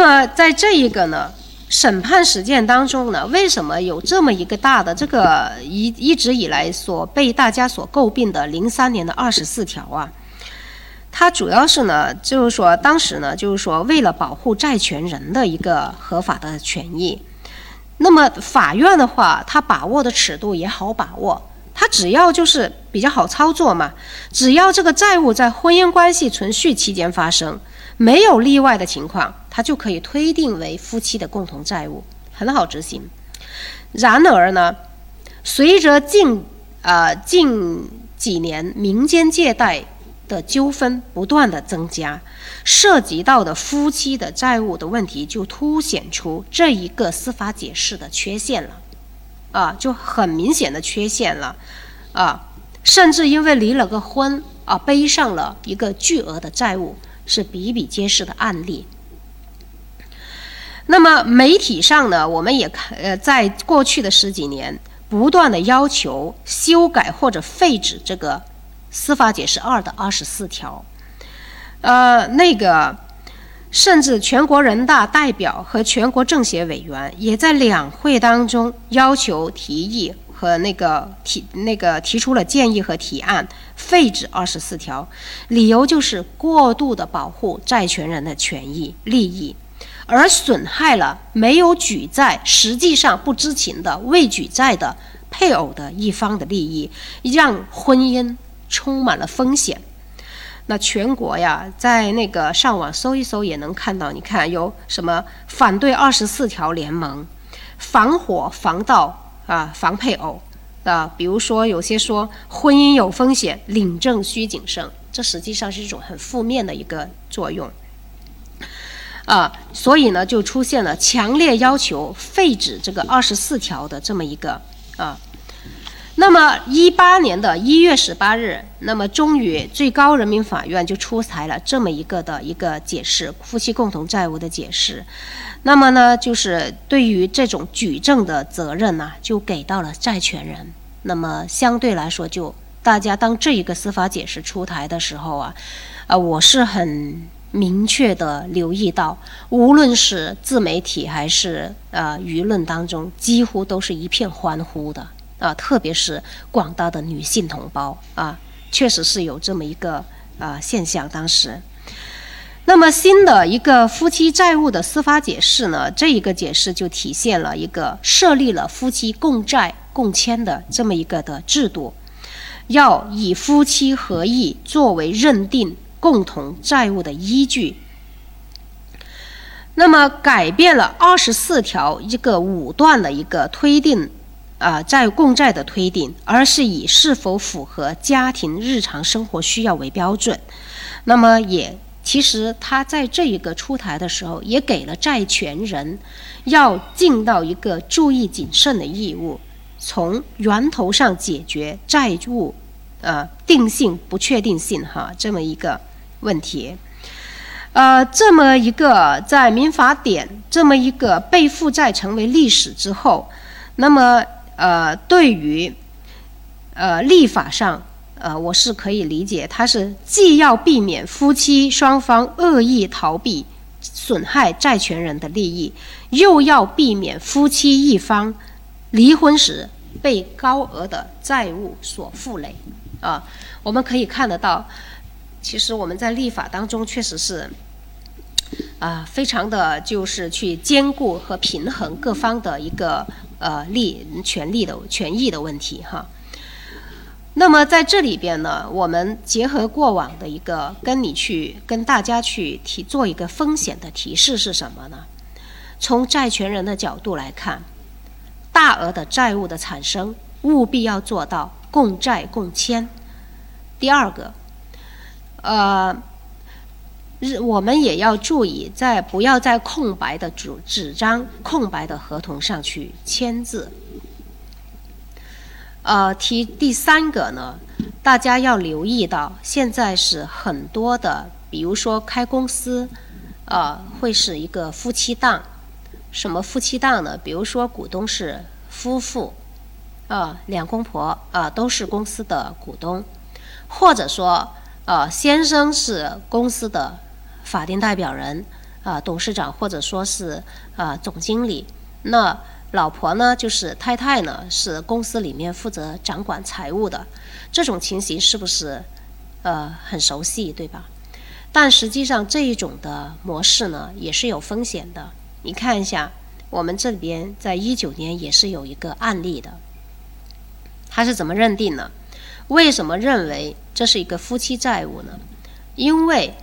那么在这一个呢审判实践当中呢，为什么有这么一个大的这个一一直以来所被大家所诟病的零三年的二十四条啊？它主要是呢，就是说当时呢，就是说为了保护债权人的一个合法的权益，那么法院的话，它把握的尺度也好把握。它只要就是比较好操作嘛，只要这个债务在婚姻关系存续期间发生，没有例外的情况，它就可以推定为夫妻的共同债务，很好执行。然而呢，随着近呃近几年民间借贷的纠纷不断的增加，涉及到的夫妻的债务的问题就凸显出这一个司法解释的缺陷了。啊，就很明显的缺陷了，啊，甚至因为离了个婚啊，背上了一个巨额的债务，是比比皆是的案例。那么媒体上呢，我们也看，呃，在过去的十几年，不断的要求修改或者废止这个司法解释二的二十四条，呃，那个。甚至全国人大代表和全国政协委员也在两会当中要求提议和那个提那个提出了建议和提案废止二十四条，理由就是过度的保护债权人的权益利益，而损害了没有举债实际上不知情的未举债的配偶的一方的利益，让婚姻充满了风险。那全国呀，在那个上网搜一搜也能看到，你看有什么反对二十四条联盟，防火防盗啊，防配偶啊，比如说有些说婚姻有风险，领证需谨慎，这实际上是一种很负面的一个作用啊，所以呢，就出现了强烈要求废止这个二十四条的这么一个啊。那么，一八年的一月十八日，那么终于最高人民法院就出台了这么一个的一个解释，夫妻共同债务的解释。那么呢，就是对于这种举证的责任呢，就给到了债权人。那么相对来说，就大家当这一个司法解释出台的时候啊，啊，我是很明确的留意到，无论是自媒体还是呃舆论当中，几乎都是一片欢呼的。啊，特别是广大的女性同胞啊，确实是有这么一个啊现象。当时，那么新的一个夫妻债务的司法解释呢，这一个解释就体现了一个设立了夫妻共债共签的这么一个的制度，要以夫妻合意作为认定共同债务的依据。那么改变了二十四条一个五段的一个推定。啊，债共债的推定，而是以是否符合家庭日常生活需要为标准。那么，也其实他在这一个出台的时候，也给了债权人要尽到一个注意谨慎的义务，从源头上解决债务呃定性不确定性哈这么一个问题。呃，这么一个在民法典这么一个被负债成为历史之后，那么。呃，对于，呃，立法上，呃，我是可以理解，它是既要避免夫妻双方恶意逃避损害债权人的利益，又要避免夫妻一方离婚时被高额的债务所负累。啊，我们可以看得到，其实我们在立法当中确实是，啊，非常的就是去兼顾和平衡各方的一个。呃，利权利的权益的问题哈。那么在这里边呢，我们结合过往的一个跟你去跟大家去提做一个风险的提示是什么呢？从债权人的角度来看，大额的债务的产生，务必要做到共债共签。第二个，呃。我们也要注意，在不要在空白的纸纸张、空白的合同上去签字。呃，提第三个呢，大家要留意到，现在是很多的，比如说开公司，呃，会是一个夫妻档。什么夫妻档呢？比如说股东是夫妇，啊，两公婆啊，都是公司的股东，或者说，呃，先生是公司的。法定代表人，啊董事长或者说是啊总经理，那老婆呢就是太太呢是公司里面负责掌管财务的，这种情形是不是呃很熟悉，对吧？但实际上这一种的模式呢也是有风险的。你看一下，我们这边在一九年也是有一个案例的，他是怎么认定呢？为什么认为这是一个夫妻债务呢？因为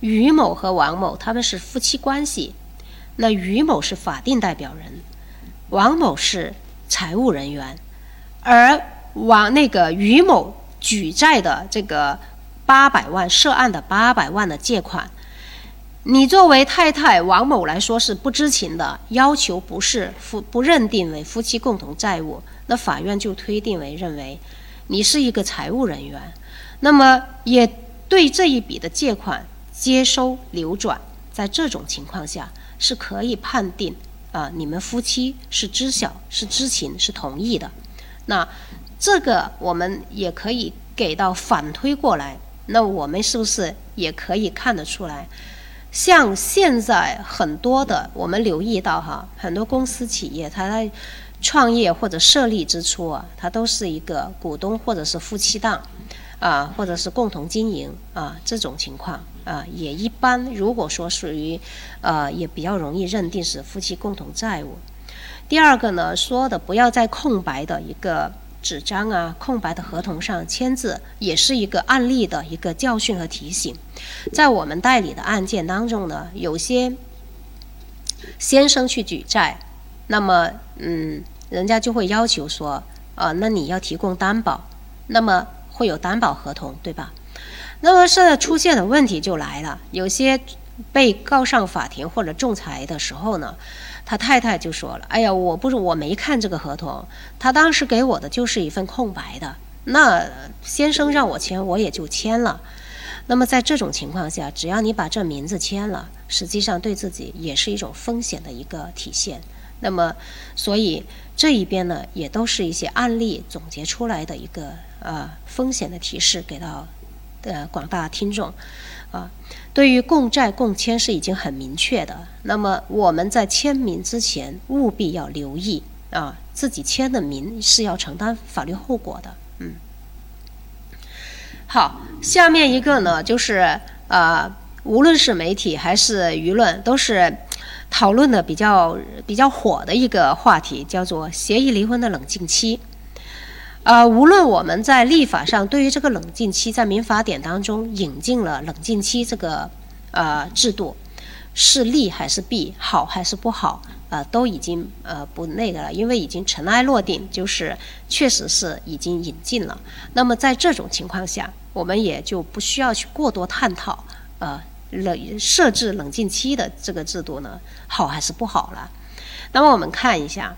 于某和王某他们是夫妻关系，那于某是法定代表人，王某是财务人员，而王那个于某举债的这个八百万涉案的八百万的借款。你作为太太王某来说是不知情的，要求不是夫不认定为夫妻共同债务，那法院就推定为认为你是一个财务人员，那么也对这一笔的借款接收流转，在这种情况下是可以判定啊，你们夫妻是知晓、是知情、是同意的。那这个我们也可以给到反推过来，那我们是不是也可以看得出来？像现在很多的，我们留意到哈，很多公司企业，它在创业或者设立之初啊，它都是一个股东或者是夫妻档，啊，或者是共同经营啊，这种情况啊，也一般。如果说属于，呃，也比较容易认定是夫妻共同债务。第二个呢，说的不要在空白的一个。纸张啊，空白的合同上签字，也是一个案例的一个教训和提醒。在我们代理的案件当中呢，有些先生去举债，那么嗯，人家就会要求说，啊，那你要提供担保，那么会有担保合同，对吧？那么现在出现的问题就来了，有些被告上法庭或者仲裁的时候呢。他太太就说了：“哎呀，我不是我没看这个合同，他当时给我的就是一份空白的。那先生让我签，我也就签了。那么在这种情况下，只要你把这名字签了，实际上对自己也是一种风险的一个体现。那么，所以这一边呢，也都是一些案例总结出来的一个呃风险的提示，给到呃广大听众。”啊，对于共债共签是已经很明确的。那么我们在签名之前务必要留意啊，自己签的名是要承担法律后果的。嗯，好，下面一个呢，就是呃，无论是媒体还是舆论，都是讨论的比较比较火的一个话题，叫做协议离婚的冷静期。呃，无论我们在立法上对于这个冷静期，在民法典当中引进了冷静期这个呃制度，是利还是弊，好还是不好，呃，都已经呃不那个了，因为已经尘埃落定，就是确实是已经引进了。那么在这种情况下，我们也就不需要去过多探讨呃冷设置冷静期的这个制度呢好还是不好了。那么我们看一下，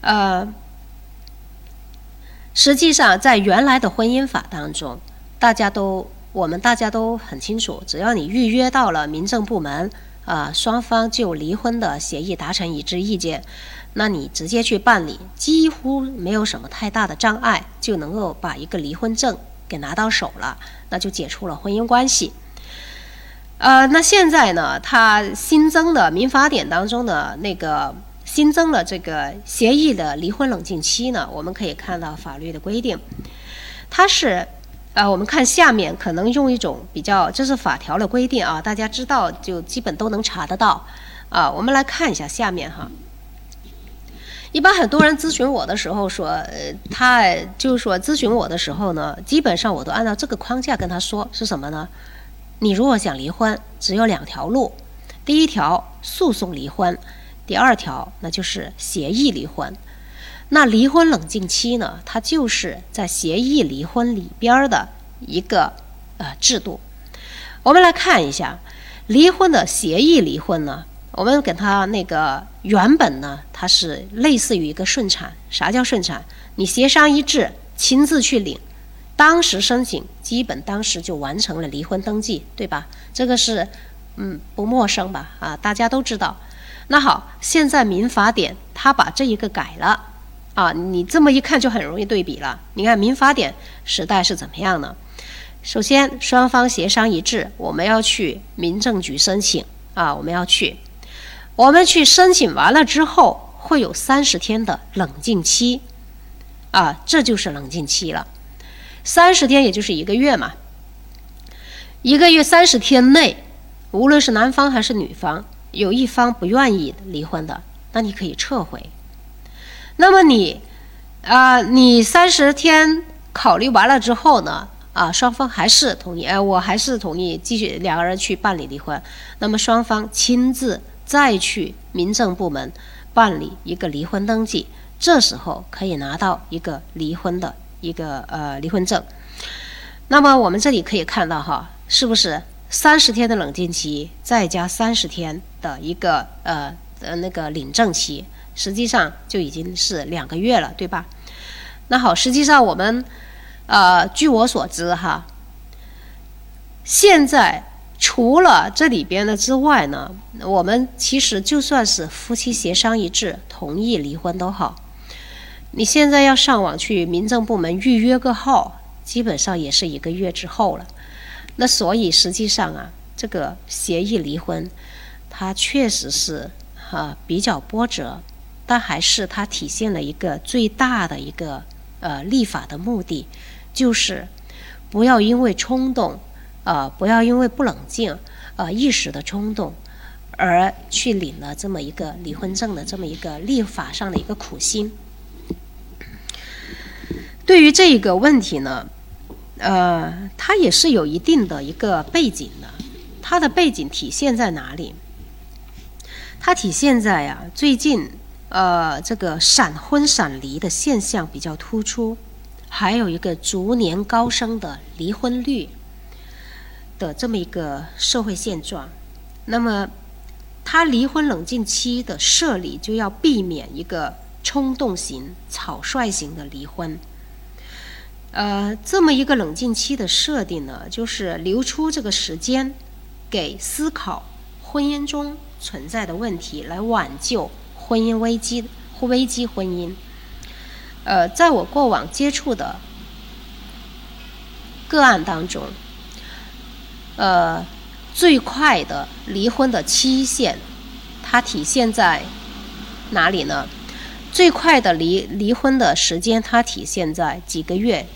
呃。实际上，在原来的婚姻法当中，大家都我们大家都很清楚，只要你预约到了民政部门，啊，双方就离婚的协议达成一致意见，那你直接去办理，几乎没有什么太大的障碍，就能够把一个离婚证给拿到手了，那就解除了婚姻关系。呃，那现在呢，它新增的民法典当中的那个。新增了这个协议的离婚冷静期呢，我们可以看到法律的规定，它是，呃，我们看下面可能用一种比较，这是法条的规定啊，大家知道就基本都能查得到，啊，我们来看一下下面哈。一般很多人咨询我的时候说，呃，他就是说咨询我的时候呢，基本上我都按照这个框架跟他说是什么呢？你如果想离婚，只有两条路，第一条诉讼离婚。第二条，那就是协议离婚。那离婚冷静期呢？它就是在协议离婚里边的一个呃制度。我们来看一下，离婚的协议离婚呢，我们给它那个原本呢，它是类似于一个顺产。啥叫顺产？你协商一致，亲自去领，当时申请，基本当时就完成了离婚登记，对吧？这个是嗯不陌生吧？啊，大家都知道。那好，现在民法典它把这一个改了，啊，你这么一看就很容易对比了。你看民法典时代是怎么样呢？首先双方协商一致，我们要去民政局申请啊，我们要去，我们去申请完了之后，会有三十天的冷静期，啊，这就是冷静期了。三十天也就是一个月嘛，一个月三十天内，无论是男方还是女方，有一方不愿意离婚的，那你可以撤回。那么你，啊，你三十天考虑完了之后呢？啊，双方还是同意，哎，我还是同意继续两个人去办理离婚。那么双方亲自再去民政部门办理一个离婚登记，这时候可以拿到一个离婚的一个呃离婚证。那么我们这里可以看到哈，是不是三十天的冷静期，再加三十天的一个呃呃那个领证期，实际上就已经是两个月了，对吧？那好，实际上我们。呃，据我所知，哈，现在除了这里边的之外呢，我们其实就算是夫妻协商一致同意离婚都好，你现在要上网去民政部门预约个号，基本上也是一个月之后了。那所以实际上啊，这个协议离婚，它确实是啊比较波折，但还是它体现了一个最大的一个呃立法的目的。就是不要因为冲动，啊，不要因为不冷静，啊，一时的冲动，而去领了这么一个离婚证的这么一个立法上的一个苦心。对于这一个问题呢，呃，它也是有一定的一个背景的。它的背景体现在哪里？它体现在呀，最近呃，这个闪婚闪离的现象比较突出。还有一个逐年高升的离婚率的这么一个社会现状，那么他离婚冷静期的设立就要避免一个冲动型、草率型的离婚。呃，这么一个冷静期的设定呢，就是留出这个时间给思考婚姻中存在的问题，来挽救婚姻危机或、危机婚姻。呃，在我过往接触的个案当中，呃，最快的离婚的期限，它体现在哪里呢？最快的离离婚的时间，它体现在几个月，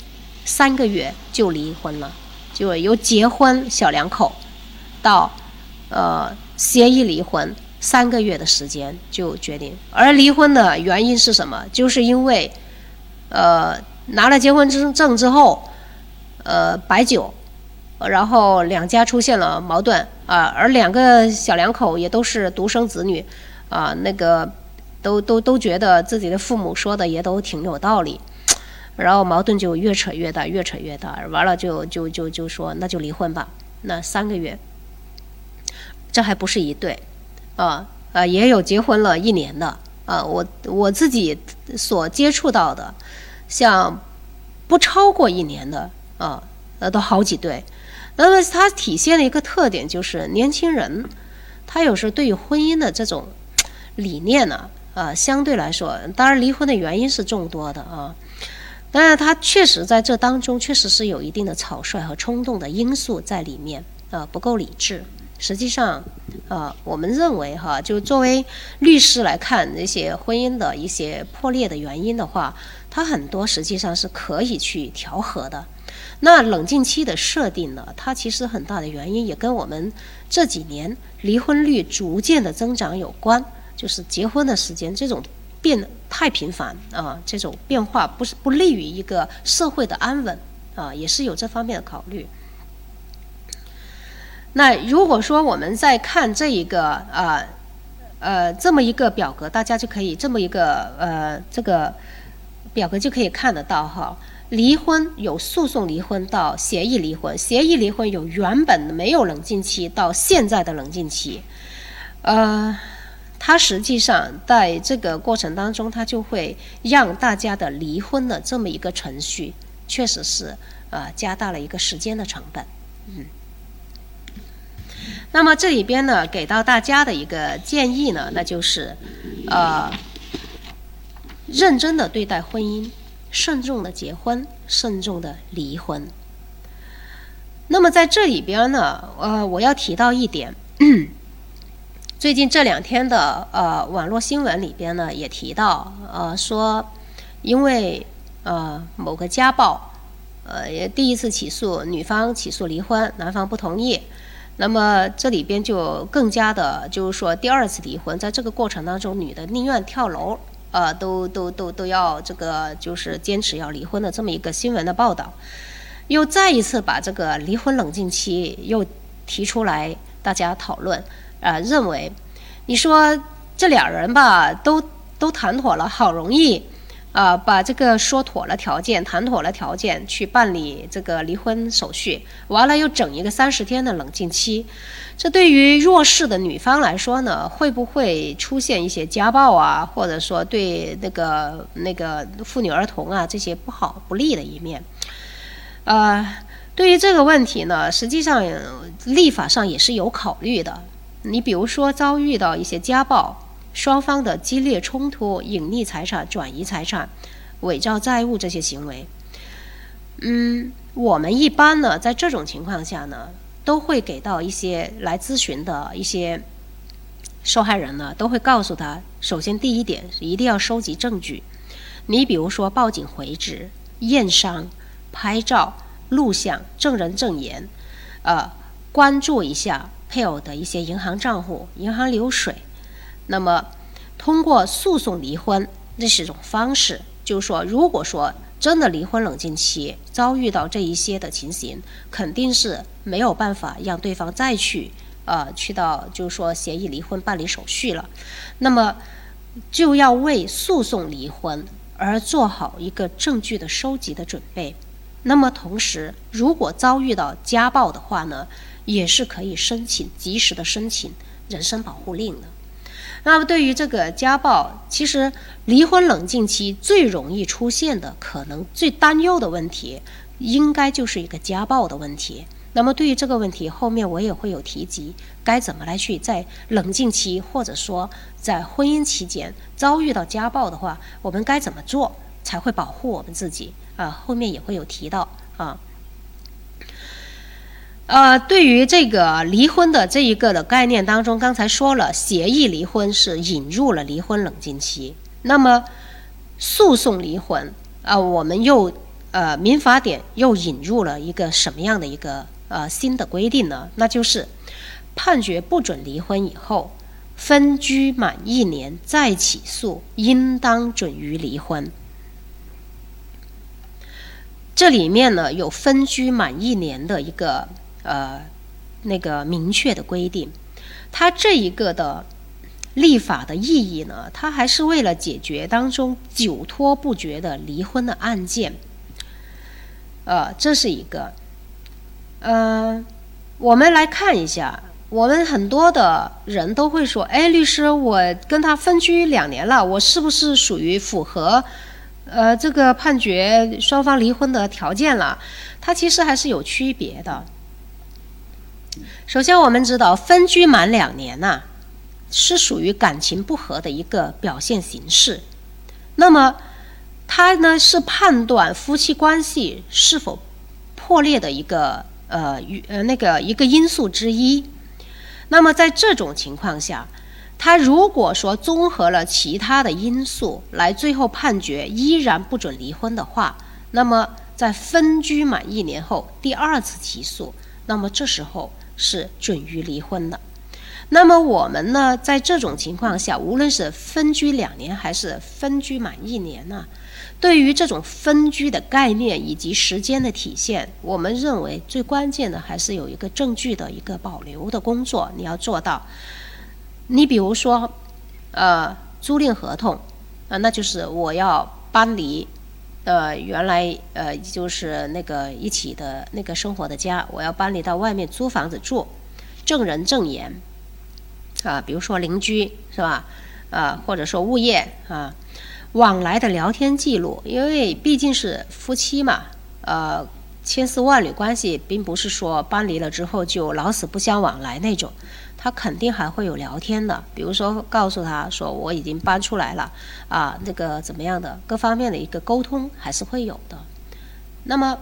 三个月就离婚了，就由结婚小两口到呃协议离婚，三个月的时间就决定。而离婚的原因是什么？就是因为。呃，拿了结婚证证之后，呃，摆酒，然后两家出现了矛盾啊，而两个小两口也都是独生子女，啊，那个都都都觉得自己的父母说的也都挺有道理，然后矛盾就越扯越大，越扯越大，完了就就就就说那就离婚吧，那三个月，这还不是一对，啊啊，也有结婚了一年的。啊，我我自己所接触到的，像不超过一年的啊，那都好几对。那么它体现的一个特点就是，年轻人他有时候对于婚姻的这种理念呢，啊，相对来说，当然离婚的原因是众多的啊，但是他确实在这当中确实是有一定的草率和冲动的因素在里面啊，不够理智。实际上，呃，我们认为哈，就作为律师来看那些婚姻的一些破裂的原因的话，它很多实际上是可以去调和的。那冷静期的设定呢，它其实很大的原因也跟我们这几年离婚率逐渐的增长有关，就是结婚的时间这种变太频繁啊，这种变化不是不利于一个社会的安稳啊，也是有这方面的考虑。那如果说我们在看这一个呃呃这么一个表格，大家就可以这么一个呃这个表格就可以看得到哈，离婚有诉讼离婚到协议离婚，协议离婚有原本没有冷静期到现在的冷静期，呃，它实际上在这个过程当中，它就会让大家的离婚的这么一个程序，确实是呃加大了一个时间的成本，嗯。那么这里边呢，给到大家的一个建议呢，那就是，呃，认真的对待婚姻，慎重的结婚，慎重的离婚。那么在这里边呢，呃，我要提到一点，最近这两天的呃网络新闻里边呢，也提到呃说，因为呃某个家暴，呃也第一次起诉女方起诉离婚，男方不同意，那么这里边就更加的就是说第二次离婚，在这个过程当中，女的宁愿跳楼，呃都都都都要这个就是坚持要离婚的这么一个新闻的报道，又再一次把这个离婚冷静期又提出来，大家讨论。啊，认为，你说这俩人吧，都都谈妥了，好容易，啊，把这个说妥了条件，谈妥了条件，去办理这个离婚手续，完了又整一个三十天的冷静期，这对于弱势的女方来说呢，会不会出现一些家暴啊，或者说对那个那个妇女儿童啊这些不好不利的一面？啊，对于这个问题呢，实际上立法上也是有考虑的。你比如说遭遇到一些家暴，双方的激烈冲突、隐匿财产、转移财产、伪造债务这些行为，嗯，我们一般呢，在这种情况下呢，都会给到一些来咨询的一些受害人呢，都会告诉他，首先第一点一定要收集证据，你比如说报警回执、验伤、拍照、录像、证人证言，呃，关注一下。配偶的一些银行账户、银行流水，那么通过诉讼离婚，这是一种方式。就是说，如果说真的离婚冷静期遭遇到这一些的情形，肯定是没有办法让对方再去呃去到就是说协议离婚办理手续了，那么就要为诉讼离婚而做好一个证据的收集的准备。那么同时，如果遭遇到家暴的话呢？也是可以申请及时的申请人身保护令的。那么对于这个家暴，其实离婚冷静期最容易出现的、可能最担忧的问题，应该就是一个家暴的问题。那么对于这个问题，后面我也会有提及，该怎么来去在冷静期或者说在婚姻期间遭遇到家暴的话，我们该怎么做才会保护我们自己啊？后面也会有提到啊。呃，对于这个离婚的这一个的概念当中，刚才说了，协议离婚是引入了离婚冷静期。那么，诉讼离婚啊，我们又呃民法典又引入了一个什么样的一个呃新的规定呢？那就是判决不准离婚以后，分居满一年再起诉，应当准予离婚。这里面呢有分居满一年的一个。呃，那个明确的规定，它这一个的立法的意义呢，它还是为了解决当中久拖不决的离婚的案件。呃，这是一个。呃，我们来看一下，我们很多的人都会说：“哎，律师，我跟他分居两年了，我是不是属于符合呃这个判决双方离婚的条件了？”它其实还是有区别的。首先，我们知道分居满两年呐，是属于感情不和的一个表现形式。那么，它呢是判断夫妻关系是否破裂的一个呃与呃那个一个因素之一。那么，在这种情况下，他如果说综合了其他的因素来最后判决依然不准离婚的话，那么在分居满一年后第二次起诉，那么这时候。是准予离婚的。那么我们呢，在这种情况下，无论是分居两年还是分居满一年呢，对于这种分居的概念以及时间的体现，我们认为最关键的还是有一个证据的一个保留的工作，你要做到。你比如说，呃，租赁合同，啊，那就是我要搬离，呃，原来呃就是那个一起的那个生活的家，我要搬离到外面租房子住，证人证言，啊，比如说邻居是吧？啊，或者说物业啊，往来的聊天记录，因为毕竟是夫妻嘛，呃，千丝万缕关系，并不是说搬离了之后就老死不相往来那种。他肯定还会有聊天的，比如说告诉他说我已经搬出来了，啊，那个怎么样的各方面的一个沟通还是会有的。那么，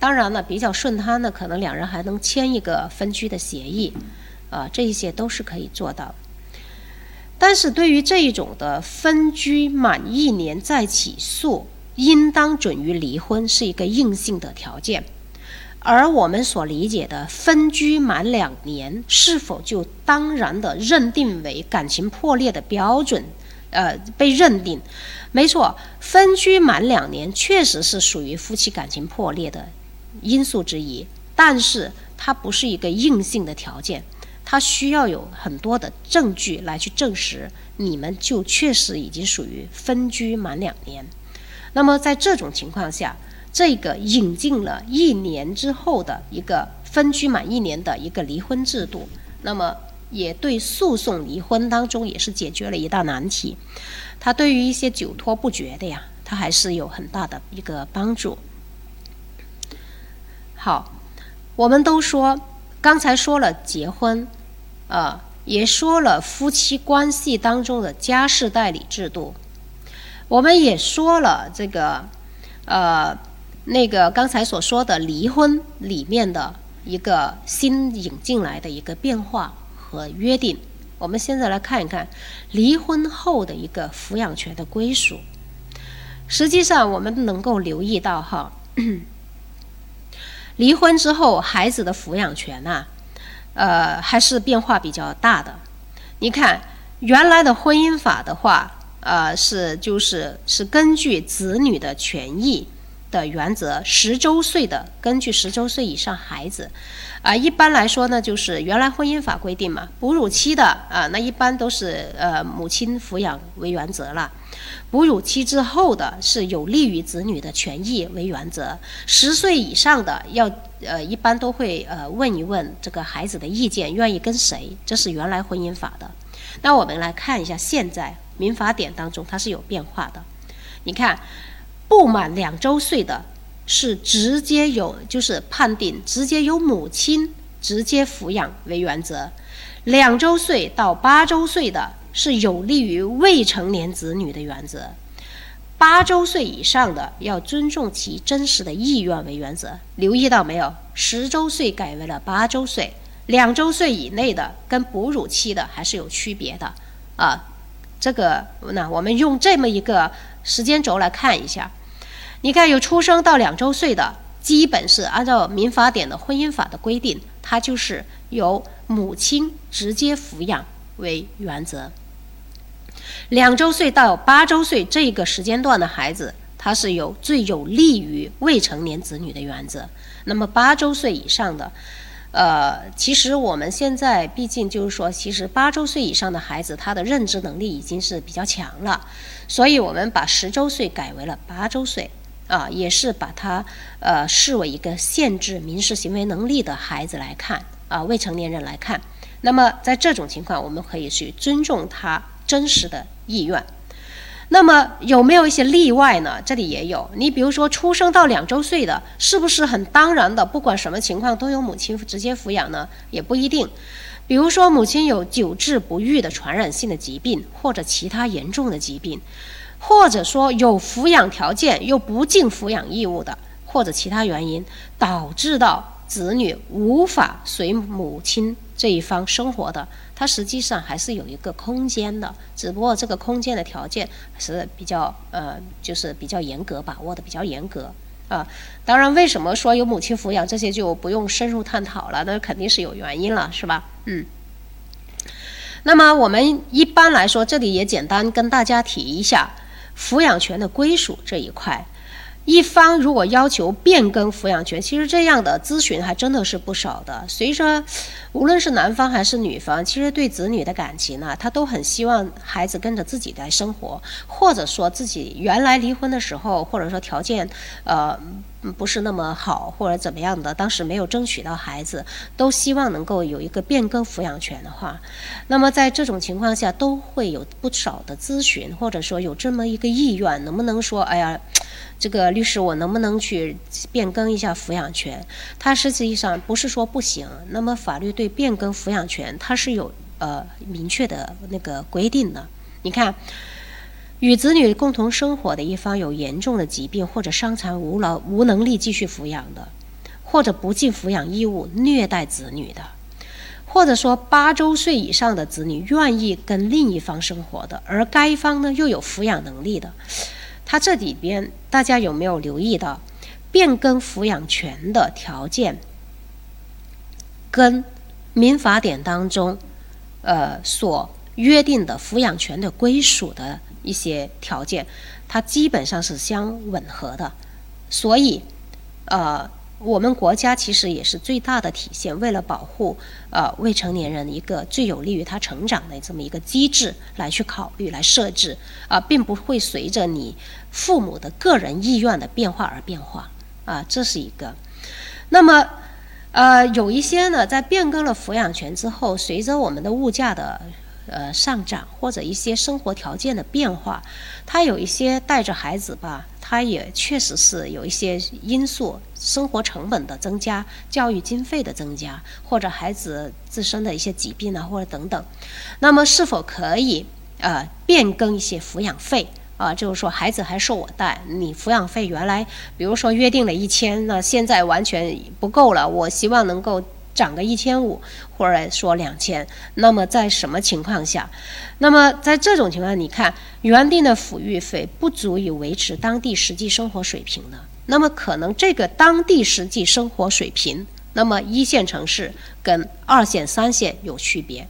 当然了，比较顺摊的，可能两人还能签一个分居的协议，啊，这一些都是可以做到。但是对于这一种的分居满一年再起诉，应当准予离婚是一个硬性的条件。而我们所理解的分居满两年，是否就当然的认定为感情破裂的标准？呃，被认定，没错，分居满两年确实是属于夫妻感情破裂的因素之一，但是它不是一个硬性的条件，它需要有很多的证据来去证实你们就确实已经属于分居满两年。那么在这种情况下，这个引进了一年之后的一个分居满一年的一个离婚制度，那么也对诉讼离婚当中也是解决了一大难题。它对于一些久拖不决的呀，它还是有很大的一个帮助。好，我们都说刚才说了结婚，啊，也说了夫妻关系当中的家事代理制度，我们也说了这个，呃。那个刚才所说的离婚里面的一个新引进来的一个变化和约定，我们现在来看一看离婚后的一个抚养权的归属。实际上，我们能够留意到哈，离婚之后孩子的抚养权呐，呃，还是变化比较大的。你看，原来的婚姻法的话，呃，是就是是根据子女的权益。的原则，十周岁的根据十周岁以上孩子，啊，一般来说呢，就是原来婚姻法规定嘛，哺乳期的啊，那一般都是呃母亲抚养为原则了，哺乳期之后的是有利于子女的权益为原则，十岁以上的要呃一般都会呃问一问这个孩子的意见，愿意跟谁，这是原来婚姻法的。那我们来看一下现在民法典当中它是有变化的，你看。不满两周岁的，是直接有，就是判定直接由母亲直接抚养为原则；两周岁到八周岁的，是有利于未成年子女的原则；八周岁以上的，要尊重其真实的意愿为原则。留意到没有？十周岁改为了八周岁，两周岁以内的跟哺乳期的还是有区别的啊。这个，那我们用这么一个时间轴来看一下。你看，有出生到两周岁的，基本是按照民法典的婚姻法的规定，它就是由母亲直接抚养为原则。两周岁到八周岁这个时间段的孩子，它是有最有利于未成年子女的原则。那么八周岁以上的。呃，其实我们现在毕竟就是说，其实八周岁以上的孩子，他的认知能力已经是比较强了，所以我们把十周岁改为了八周岁，啊，也是把他呃视为一个限制民事行为能力的孩子来看，啊，未成年人来看。那么在这种情况，我们可以去尊重他真实的意愿。那么有没有一些例外呢？这里也有。你比如说，出生到两周岁的，是不是很当然的，不管什么情况都由母亲直接抚养呢？也不一定。比如说，母亲有久治不愈的传染性的疾病，或者其他严重的疾病，或者说有抚养条件又不尽抚养义务的，或者其他原因导致到子女无法随母亲这一方生活的。它实际上还是有一个空间的，只不过这个空间的条件是比较呃，就是比较严格把握的，比较严格啊。当然，为什么说有母亲抚养这些就不用深入探讨了？那肯定是有原因了，是吧？嗯。那么我们一般来说，这里也简单跟大家提一下抚养权的归属这一块。一方如果要求变更抚养权，其实这样的咨询还真的是不少的。所以说无论是男方还是女方，其实对子女的感情呢，他都很希望孩子跟着自己来生活，或者说自己原来离婚的时候，或者说条件呃不是那么好，或者怎么样的，当时没有争取到孩子，都希望能够有一个变更抚养权的话，那么在这种情况下，都会有不少的咨询，或者说有这么一个意愿，能不能说，哎呀？这个律师，我能不能去变更一下抚养权？他实际上不是说不行。那么法律对变更抚养权，它是有呃明确的那个规定的。你看，与子女共同生活的一方有严重的疾病或者伤残无劳无能力继续抚养的，或者不尽抚养义务虐待子女的，或者说八周岁以上的子女愿意跟另一方生活的，而该方呢又有抚养能力的，他这里边大家有没有留意到，变更抚养权的条件，跟民法典当中，呃所约定的抚养权的归属的一些条件，它基本上是相吻合的，所以，呃。我们国家其实也是最大的体现，为了保护呃未成年人一个最有利于他成长的这么一个机制来去考虑来设置啊，并不会随着你父母的个人意愿的变化而变化啊，这是一个。那么呃有一些呢，在变更了抚养权之后，随着我们的物价的呃上涨或者一些生活条件的变化，他有一些带着孩子吧。他也确实是有一些因素，生活成本的增加、教育经费的增加，或者孩子自身的一些疾病啊，或者等等。那么，是否可以呃变更一些抚养费啊？就是说，孩子还受我带，你抚养费原来比如说约定了一千，那现在完全不够了，我希望能够。涨个一千五，或者说两千，那么在什么情况下？那么在这种情况，你看原定的抚育费不足以维持当地实际生活水平的，那么可能这个当地实际生活水平，那么一线城市跟二线、三线有区别，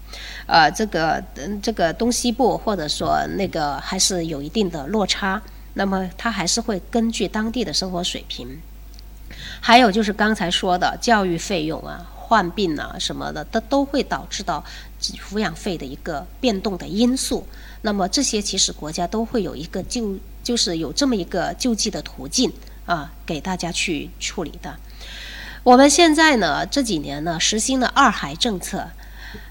呃，这个这个东西部或者说那个还是有一定的落差，那么它还是会根据当地的生活水平，还有就是刚才说的教育费用啊。患病啊什么的，它都会导致到抚养费的一个变动的因素。那么这些其实国家都会有一个救，就是有这么一个救济的途径啊，给大家去处理的。我们现在呢这几年呢实行了二孩政策，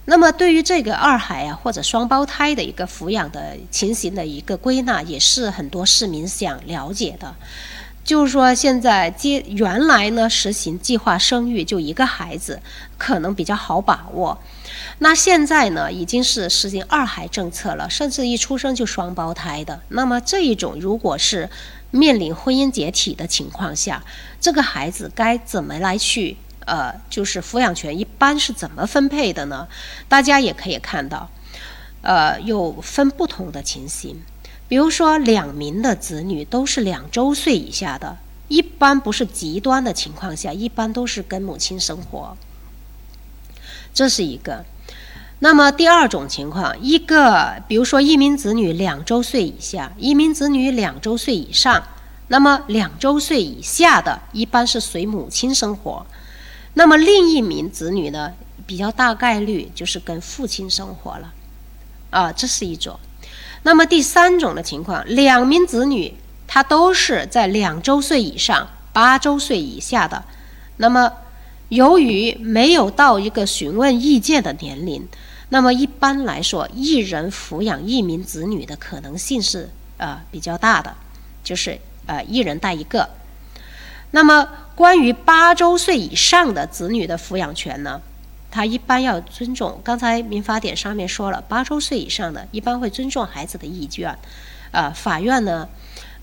那么对于这个二孩啊或者双胞胎的一个抚养的情形的一个归纳，也是很多市民想了解的。就是说，现在接原来呢实行计划生育，就一个孩子可能比较好把握。那现在呢已经是实行二孩政策了，甚至一出生就双胞胎的。那么这一种如果是面临婚姻解体的情况下，这个孩子该怎么来去呃，就是抚养权一般是怎么分配的呢？大家也可以看到，呃，有分不同的情形。比如说，两名的子女都是两周岁以下的，一般不是极端的情况下，一般都是跟母亲生活。这是一个。那么第二种情况，一个比如说一名子女两周岁以下，一名子女两周岁以上，那么两周岁以下的一般是随母亲生活，那么另一名子女呢，比较大概率就是跟父亲生活了。啊，这是一种。那么第三种的情况，两名子女他都是在两周岁以上、八周岁以下的，那么由于没有到一个询问意见的年龄，那么一般来说，一人抚养一名子女的可能性是呃比较大的，就是呃一人带一个。那么关于八周岁以上的子女的抚养权呢？他一般要尊重，刚才民法典上面说了，八周岁以上的一般会尊重孩子的意愿，啊，法院呢，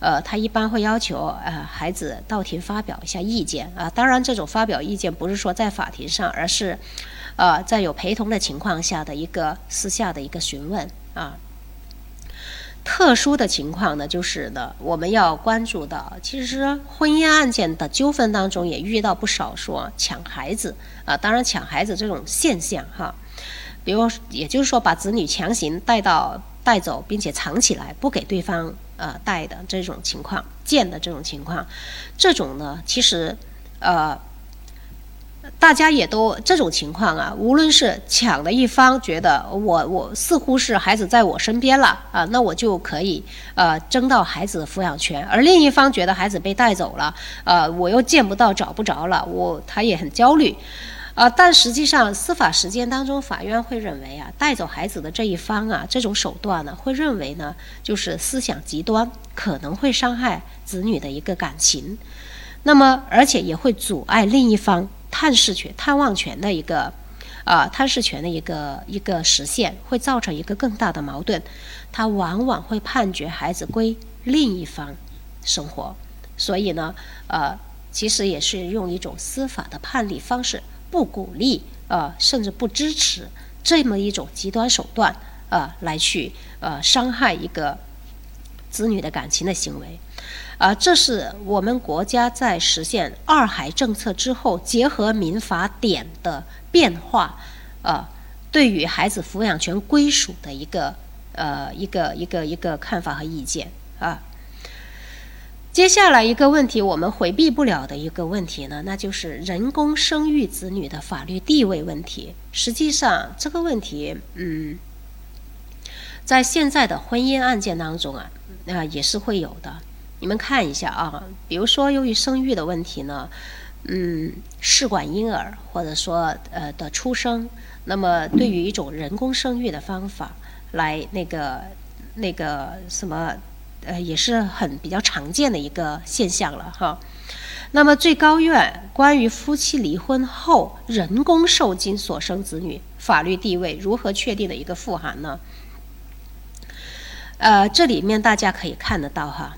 呃，他一般会要求呃孩子到庭发表一下意见啊，当然这种发表意见不是说在法庭上，而是，呃，在有陪同的情况下的一个私下的一个询问啊。特殊的情况呢，就是呢，我们要关注到，其实婚姻案件的纠纷当中也遇到不少说抢孩子啊，当然抢孩子这种现象哈，比如也就是说把子女强行带到带走，并且藏起来不给对方呃带的这种情况，见的这种情况，这种呢，其实呃。大家也都这种情况啊，无论是抢的一方觉得我我似乎是孩子在我身边了啊，那我就可以呃争到孩子的抚养权；而另一方觉得孩子被带走了，呃我又见不到找不着了，我他也很焦虑，啊，但实际上司法实践当中，法院会认为啊，带走孩子的这一方啊，这种手段呢，会认为呢就是思想极端，可能会伤害子女的一个感情，那么而且也会阻碍另一方。探视权、探望权的一个，啊，探视权的一个一个实现，会造成一个更大的矛盾，他往往会判决孩子归另一方生活，所以呢，呃，其实也是用一种司法的判例方式，不鼓励呃，甚至不支持这么一种极端手段，呃，来去呃伤害一个子女的感情的行为，啊，这是我们国家在实现二孩政策之后，结合民法典的变化，呃，对于孩子抚养权归属的一个呃一个一个一个看法和意见啊。接下来一个问题，我们回避不了的一个问题呢，那就是人工生育子女的法律地位问题。实际上，这个问题，嗯，在现在的婚姻案件当中啊，啊也是会有的。你们看一下啊，比如说由于生育的问题呢，嗯，试管婴儿或者说呃的出生，那么对于一种人工生育的方法来那个那个什么。呃，也是很比较常见的一个现象了哈。那么最高院关于夫妻离婚后人工受精所生子女法律地位如何确定的一个复函呢？呃，这里面大家可以看得到哈，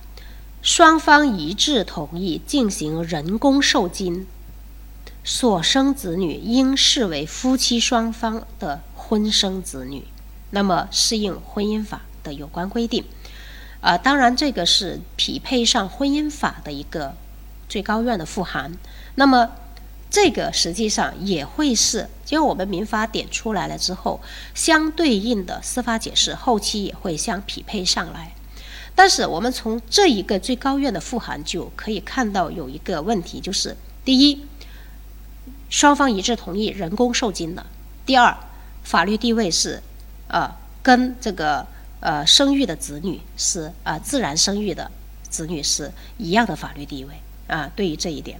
双方一致同意进行人工受精所生子女应视为夫妻双方的婚生子女，那么适应婚姻法的有关规定。啊，当然，这个是匹配上婚姻法的一个最高院的复函。那么，这个实际上也会是，因为我们民法典出来了之后，相对应的司法解释后期也会相匹配上来。但是，我们从这一个最高院的复函就可以看到有一个问题，就是第一，双方一致同意人工受精的；第二，法律地位是，呃，跟这个。呃，生育的子女是啊，自然生育的子女是一样的法律地位啊。对于这一点，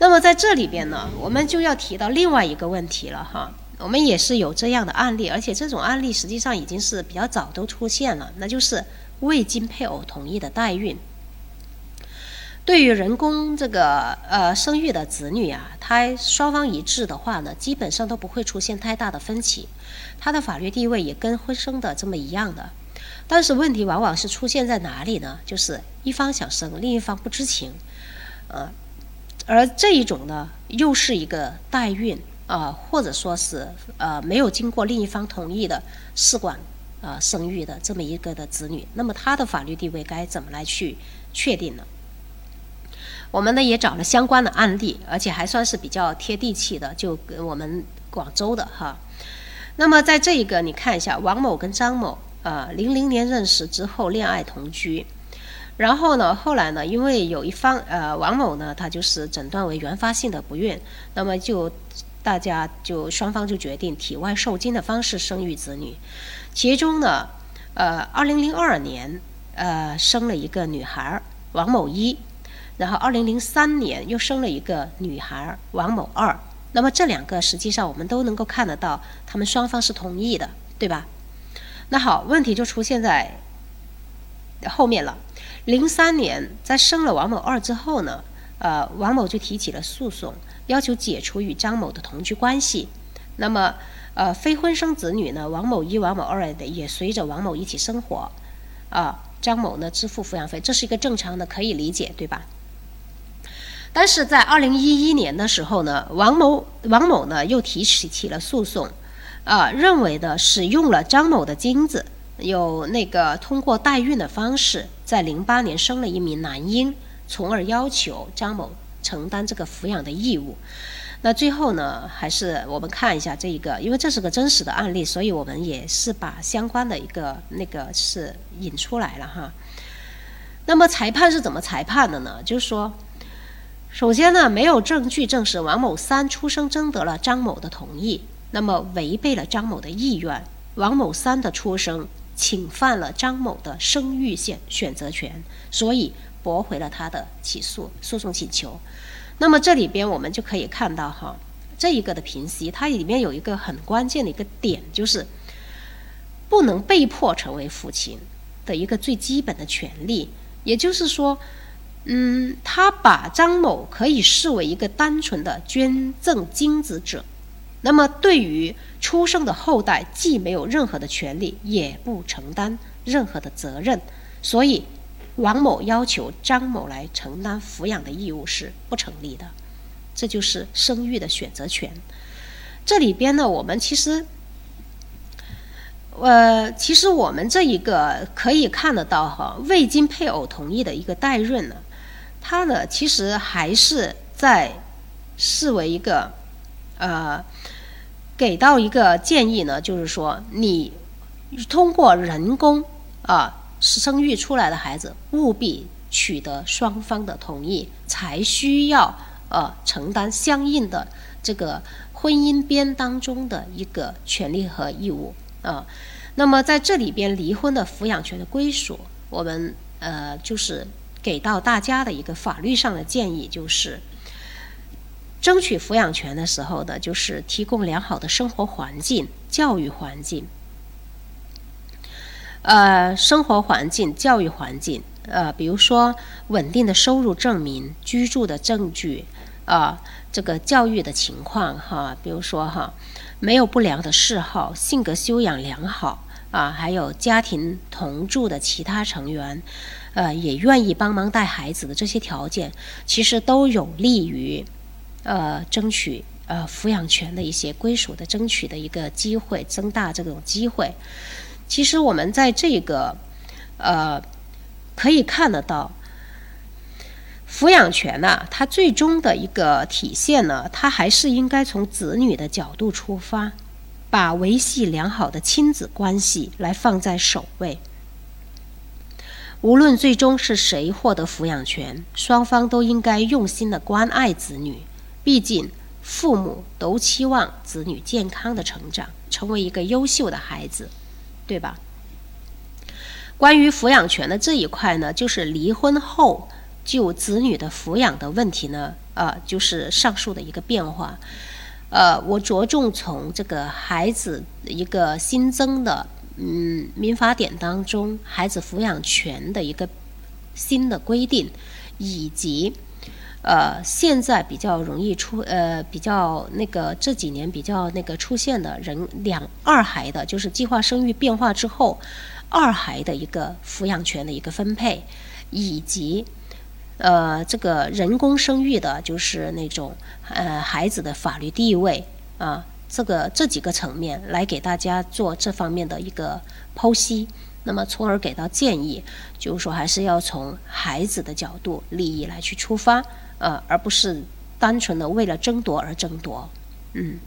那么在这里边呢，我们就要提到另外一个问题了哈。我们也是有这样的案例，而且这种案例实际上已经是比较早都出现了，那就是未经配偶同意的代孕。对于人工这个呃生育的子女啊，他双方一致的话呢，基本上都不会出现太大的分歧，他的法律地位也跟婚生的这么一样的。但是问题往往是出现在哪里呢？就是一方想生，另一方不知情，呃，而这一种呢，又是一个代孕啊，或者说是呃没有经过另一方同意的试管啊生育的这么一个的子女，那么他的法律地位该怎么来去确定呢？我们呢也找了相关的案例，而且还算是比较贴地气的，就跟我们广州的哈。那么在这一个，你看一下，王某跟张某，呃，零零年认识之后恋爱同居，然后呢，后来呢，因为有一方，呃，王某呢，他就是诊断为原发性的不孕，那么就大家就双方就决定体外受精的方式生育子女，其中呢，呃，二零零二年，呃，生了一个女孩儿，王某一。然后，二零零三年又生了一个女孩儿王某二。那么这两个实际上我们都能够看得到，他们双方是同意的，对吧？那好，问题就出现在后面了。零三年在生了王某二之后呢，呃，王某就提起了诉讼，要求解除与张某的同居关系。那么，呃，非婚生子女呢，王某一、王某二的也随着王某一起生活，啊，张某呢支付抚养费，这是一个正常的，可以理解，对吧？但是在二零一一年的时候呢，王某王某呢又提起起了诉讼，啊，认为呢使用了张某的精子，有那个通过代孕的方式，在零八年生了一名男婴，从而要求张某承担这个抚养的义务。那最后呢，还是我们看一下这一个，因为这是个真实的案例，所以我们也是把相关的一个那个是引出来了哈。那么裁判是怎么裁判的呢？就是说。首先呢，没有证据证实王某三出生征得了张某的同意，那么违背了张某的意愿。王某三的出生侵犯了张某的生育选选择权，所以驳回了他的起诉诉讼请求。那么这里边我们就可以看到哈，这一个的评析，它里面有一个很关键的一个点，就是不能被迫成为父亲的一个最基本的权利，也就是说。嗯，他把张某可以视为一个单纯的捐赠精子者，那么对于出生的后代既没有任何的权利，也不承担任何的责任，所以王某要求张某来承担抚养的义务是不成立的，这就是生育的选择权。这里边呢，我们其实，呃，其实我们这一个可以看得到哈，未经配偶同意的一个代孕呢，它呢其实还是在视为一个，呃，给到一个建议呢，就是说你通过人工啊生育出来的孩子，务必取得双方的同意，才需要呃承担相应的这个。婚姻边当中的一个权利和义务啊，那么在这里边，离婚的抚养权的归属，我们呃就是给到大家的一个法律上的建议，就是争取抚养权的时候呢，就是提供良好的生活环境、教育环境，呃，生活环境、教育环境，呃，比如说稳定的收入证明、居住的证据啊。这个教育的情况哈，比如说哈，没有不良的嗜好，性格修养良好啊，还有家庭同住的其他成员，呃，也愿意帮忙带孩子的这些条件，其实都有利于呃争取呃抚养权的一些归属的争取的一个机会，增大这种机会。其实我们在这个呃可以看得到。抚养权呢，它最终的一个体现呢，它还是应该从子女的角度出发，把维系良好的亲子关系来放在首位。无论最终是谁获得抚养权，双方都应该用心的关爱子女。毕竟，父母都期望子女健康的成长，成为一个优秀的孩子，对吧？关于抚养权的这一块呢，就是离婚后。就子女的抚养的问题呢，呃，就是上述的一个变化，呃，我着重从这个孩子一个新增的，嗯，民法典当中孩子抚养权的一个新的规定，以及呃，现在比较容易出，呃，比较那个这几年比较那个出现的人两二孩的，就是计划生育变化之后，二孩的一个抚养权的一个分配，以及。呃，这个人工生育的，就是那种呃孩子的法律地位啊，这个这几个层面来给大家做这方面的一个剖析，那么从而给到建议，就是说还是要从孩子的角度利益来去出发，呃，而不是单纯的为了争夺而争夺，嗯。